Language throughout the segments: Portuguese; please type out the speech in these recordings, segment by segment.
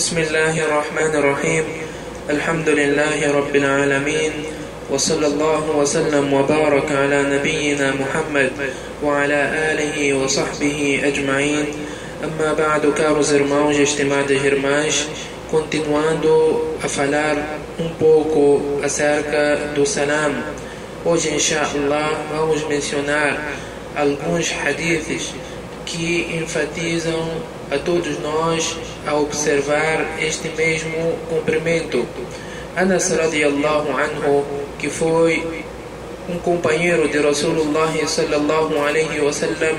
بسم الله الرحمن الرحيم الحمد لله رب العالمين وصلى الله وسلم وبارك على نبينا محمد وعلى آله وصحبه أجمعين أما بعد كارو زرماوج اجتماع جرماش continuando a falar um pouco acerca do salam. Hoje inshallah vamos mencionar alguns hadiths que enfatizam a todos nós a observar este mesmo cumprimento. Anas radiallahu anhu, que foi um companheiro de Rasulullah sallallahu alaihi wasallam,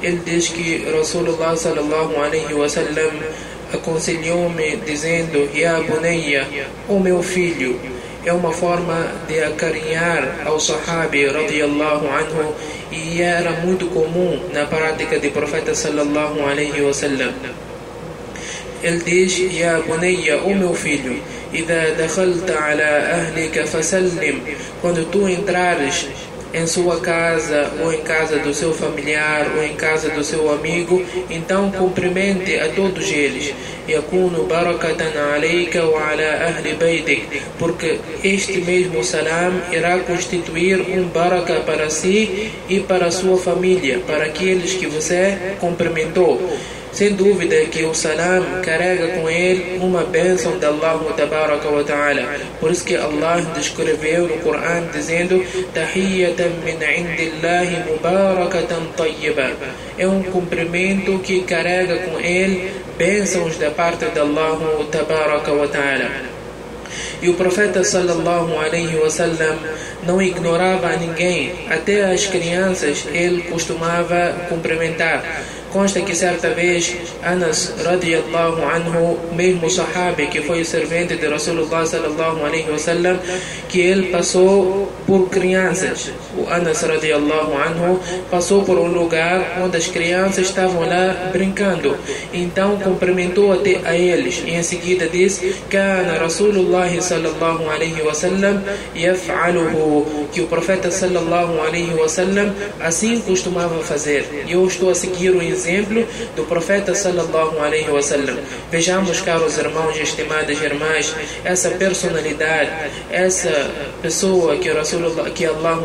ele diz que Rasulullah sallallahu alaihi wasallam aconselhou-me dizendo: Ya bunayya, o meu filho, é uma forma de acarinhar ao sahabi radiallahu anhu e era muito comum na prática do profeta sallallahu alaihi wasallam. Ele diz: Ya bunayya, o meu filho, إذا دخلت على أهلك فسلم quando tu entrares em sua casa ou em casa do seu familiar ou em casa do seu amigo então cumprimente a todos eles يكون بركة عليك وعلى أهل بيتك porque este mesmo salam irá constituir um baraka para si e para a sua família para aqueles que você cumprimentou sem dúvida que o salam carrega com ele uma bênção de Allah wa ta'ala. Por isso que Allah descreveu no Coran dizendo Tahiyyatan min indillahi mubarakatan tayyiba. É um cumprimento que carrega com ele bênçãos da parte de Allah wa ta'ala. E o profeta sallallahu alaihi wasallam não ignorava ninguém, até as crianças ele costumava cumprimentar. Consta que certa vez Anas radiallahu anhu, mesmo sahabi que foi servente de Rasulullah sallallahu alaihi wasallam, que ele passou por crianças. O Anas radiallahu anhu passou por um lugar onde as crianças estavam lá brincando. Então cumprimentou até a eles e em seguida disse: "Kana Rasulullah sallallahu alaihi wasallam yaf'aluhu", que o profeta sallallahu alaihi wasallam assim costumava fazer. Eu estou a seguir o exemplo do profeta sallallahu alaihi wasallam. Vejamos, caros irmãos e estimadas irmãs, essa personalidade, essa pessoa que Rasulullah, que Allah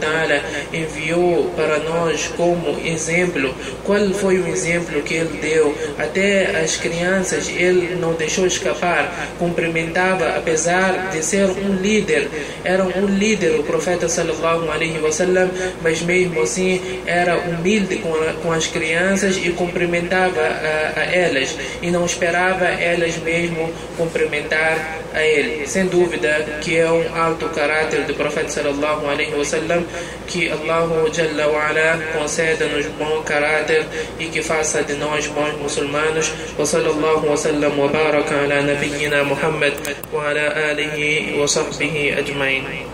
ta'ala enviou para nós como exemplo. Qual foi o exemplo que ele deu? Até as crianças ele não deixou escapar, cumprimentava apesar de ser um líder. Era um líder o profeta sallallahu alaihi wasallam, mas mesmo assim era humilde com, com as crianças e cumprimentava a, a, elas e não esperava elas mesmo cumprimentar a ele. Sem dúvida que é um alto caráter do profeta sallallahu alaihi wasallam que Allah jalla wa ala conceda-nos bom caráter e que faça de nós bons muçulmanos. Wa sallallahu wa sallam wa baraka ala nabiyyina Muhammad wa ala alihi wa sahbihi ajma'in.